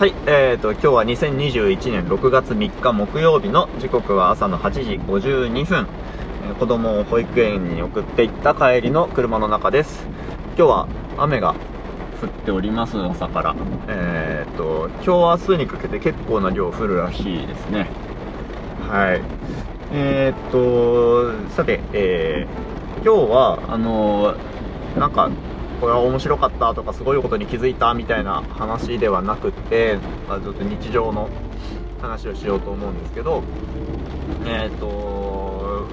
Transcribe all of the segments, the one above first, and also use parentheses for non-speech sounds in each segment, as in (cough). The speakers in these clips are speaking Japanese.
はい、えーと、今日は2021年6月3日木曜日の時刻は朝の8時52分、えー子供を保育園に送っていった帰りの車の中です。今日は雨が降っております、朝から。えーと、今日明日にかけて結構な量降るらしいですね。はい。えーと、さて、えー今日は、あのーなんか、これは面白かったとかすごいことに気づいたみたいな話ではなくって、まあ、ちょっと日常の話をしようと思うんですけどえっ、と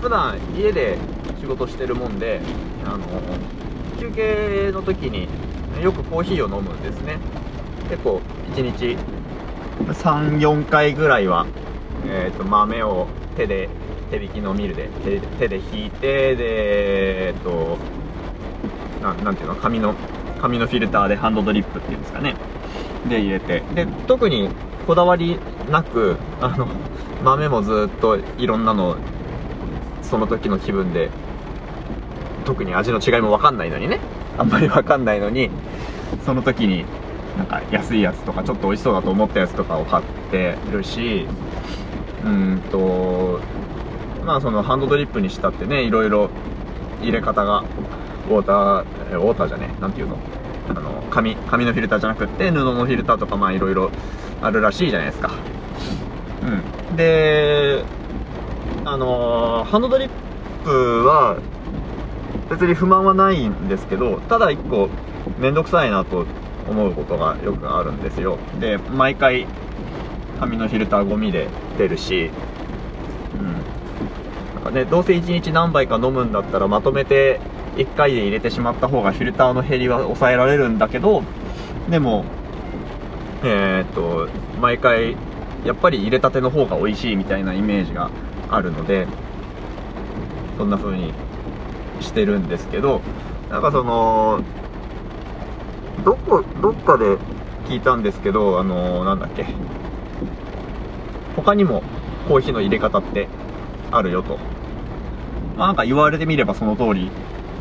普段家で仕事してるもんであの休憩の時によくコーヒーを飲むんですね。結構1日34回ぐらいは、えー、と豆を手で手引きのミルで手手で引いてでえっ、とななんていうの？紙の紙のフィルターでハンドドリップっていうんですかね。で入れて。で特にこだわりなくあの豆もずっといろんなのその時の気分で特に味の違いも分かんないのにね。あんまり分かんないのにその時になんか安いやつとかちょっと美味しそうだと思ったやつとかを買ってるしうんとまあそのハンドドリップにしたってねいろいろ入れ方がウォーターえウォーターじゃねえなんていうの？あの紙紙のフィルターじゃなくて布のフィルターとかまあいろいろあるらしいじゃないですか。うん。であのーハンドドリップは別に不満はないんですけどただ一個面倒くさいなと思うことがよくあるんですよ。で毎回紙のフィルターゴミで出るし。うん。なんかねどうせ1日何杯か飲むんだったらまとめて1回で入れてしまった方がフィルターの減りは抑えられるんだけどでもえーっと毎回やっぱり入れたての方が美味しいみたいなイメージがあるのでそんな風にしてるんですけどなんかそのどこどっかで聞いたんですけどあのなんだっけ。他にもコーヒーの入れ方ってあるよと。まあなんか言われてみればその通り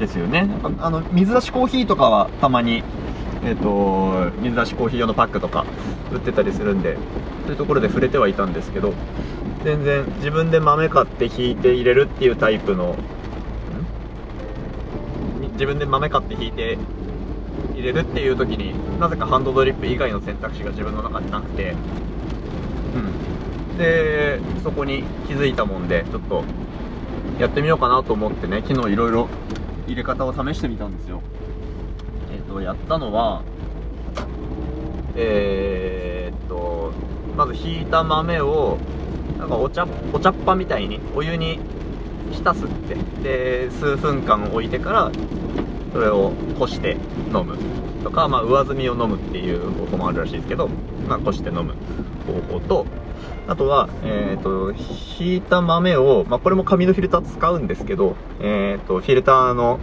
ですよね。あの水出しコーヒーとかはたまにえっ、と水出しコーヒー用のパックとか売ってたりするんでそういうところで触れてはいたんですけど全然自分で豆買って引いて入れるっていうタイプの自分で豆買って引いて入れるっていう時になぜかハンドドリップ以外の選択肢が自分の中でなくてうん。でそこに気づいたもんでちょっとやってみようかなと思ってね昨日いろいろ入れ方を試してみたんですよ。えっ、とやったのはえーっとまずひいた豆をなんかお茶お茶っ葉みたいにお湯に浸すって。で数分間置いてからそれをこして飲む。とか、まあ、上澄みを飲むっていう方法もあるらしいですけど、まあ、こして飲む方法とあとは、えー、とひいた豆を、まあ、これも紙のフィルター使うんですけど、えー、とフィルターの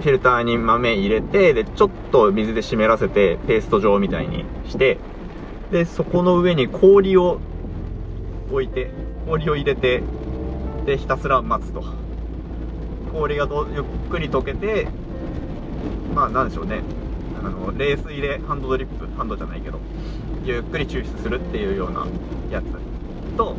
フィルターに豆入れてでちょっと水で湿らせてペースト状みたいにしてでそこの上に氷を置いて氷を入れてでひたすら待つと。氷がどゆっくり溶けてまあなんでしょうね。あの冷水でハンドドリップハンドじゃないけどゆっくり抽出するっていうようなやつ。と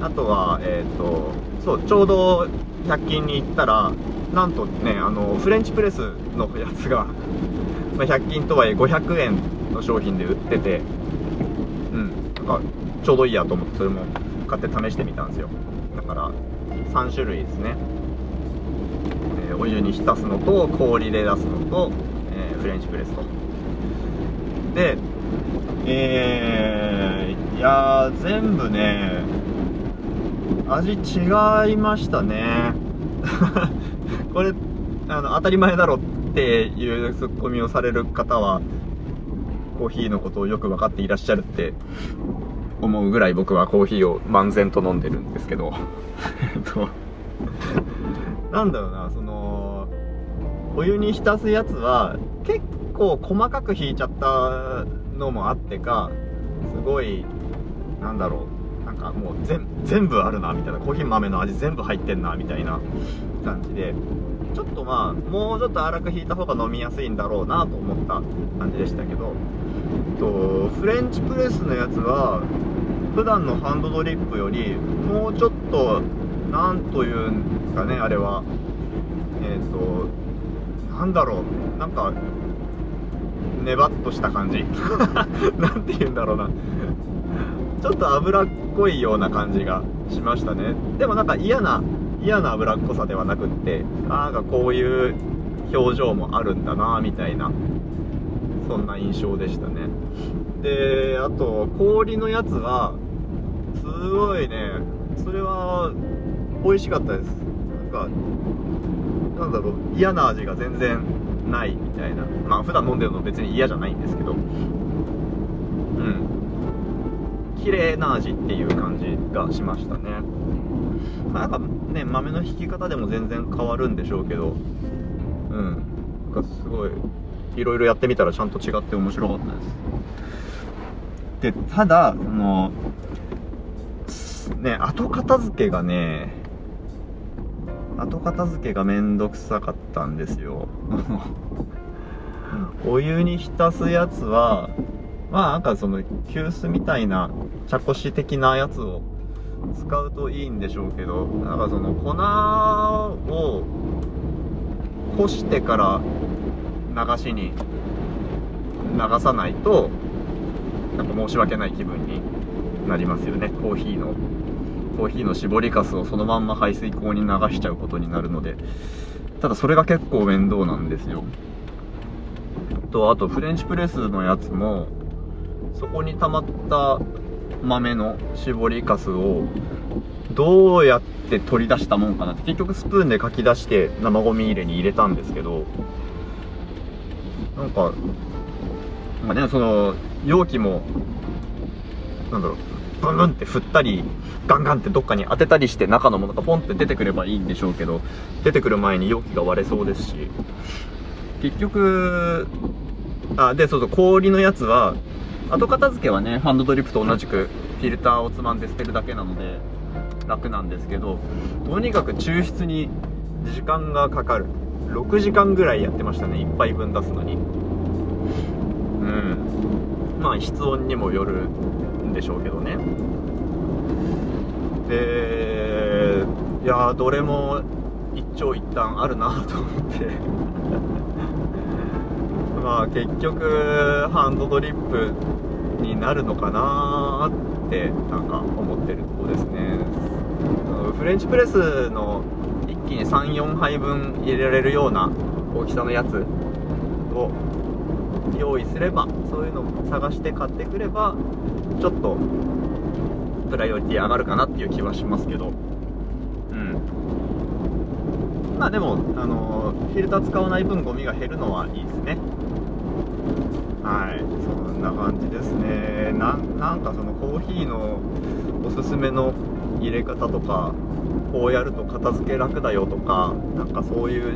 あとはえっ、とそうちょうど100均に行ったらなんとねあのフレンチプレスのやつが、(laughs) ま、100均とはいえ500円の商品で売っててうんなんかちょうどいいやと思ってそれも買って試してみたんですよ。だから3種類ですね、えーお湯に浸すのと氷で出すのと、えーフレンチプレスと。でえー、いや全部ね味違いましたね。(laughs) これあの当たり前だろっていうツッコミをされる方はコーヒーのことをよく分かっていらっしゃるって思うぐらい僕はコーヒーを漫然と飲んでるんですけど。(laughs) えっと (laughs) なんだろうなそのお湯に浸すやつは結構細かく引いちゃったのもあってかすごいなんだろうなんかもう全部あるなみたいな。コーヒー豆の味全部入ってんなみたいな感じで。ちょっとまあもうちょっと粗く引いた方が飲みやすいんだろうなと思った感じでしたけど。とフレンチプレスのやつは普段のハンドドリップよりもうちょっと何というんかねあれは。えっ、ー、となんだろう。なんかネバッとした感じ。(laughs) なんて言うんだろうな。ちょっと脂っこいような感じがしましたね。でもなんか嫌な嫌な脂っこさではなくってなんかこういう表情もあるんだなみたいなそんな印象でしたね。であと氷のやつはすごいね。それは美味しかったです。なんかなんだろう嫌な味が全然ないみたいな。まあ普段飲んでるの別に嫌じゃないんですけど。うん。綺麗な味っていう感じがしましたね。まあ、なんかね豆の引き方でも全然変わるんでしょうけど。うん。なんかすごいいろいろやってみたらちゃんと違って面白かったです。でただそのね後片付けがね後片付けがめんどくさかったんですよ。(laughs) お湯に浸すやつはまあなんかその急須みたいな茶こし的なやつを使うといいんでしょうけどなんかその粉をこしてから流しに流さないとなんか申し訳ない気分になりますよね。コーヒーの。コーヒーの搾りかすをそのまんま排水口に流しちゃうことになるのでただそれが結構面倒なんですよ。とあとフレンチプレスのやつもそこに溜まった豆の搾りかすをどうやって取り出したもんかなって結局スプーンでかき出して生ゴミ入れに入れたんですけどなんかまあねその容器もなんだろうブンブンって振ったりガンガンってどっかに当てたりして中のものがポンって出てくればいいんでしょうけど出てくる前に容器が割れそうですし。結局あでそうそう氷のやつは後片付けはねハンドドリップと同じくフィルターをつまんで捨てるだけなので楽なんですけどとにかく抽出に時間がかかる。6時間ぐらいやってましたね1杯分出すのに。うん。まあ室温にもよるんでしょうけどね。でいやどれも一長一短あるなと思って。(laughs) まあ結局ハンドドリップになるのかなってなんか思ってるとこですね。フレンチプレスの一気に34杯分入れられるような大きさのやつを用意すればそういうのを探して買ってくればちょっとプライオリティ上がるかなっていう気はしますけど。うん。まあでもあのフィルター使わない分ゴミが減るのはいいですね。はい。そんな感じですね。なんかそのコーヒーのおすすめの入れ方とかこうやると片付け楽だよとかなんかそういう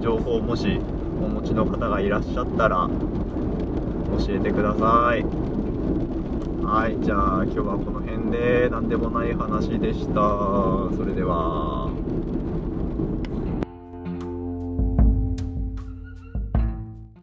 情報もし持ちの方がいらっしゃったら教えてください。はいじゃあ今日はこの辺で何でもない話でした。それでは。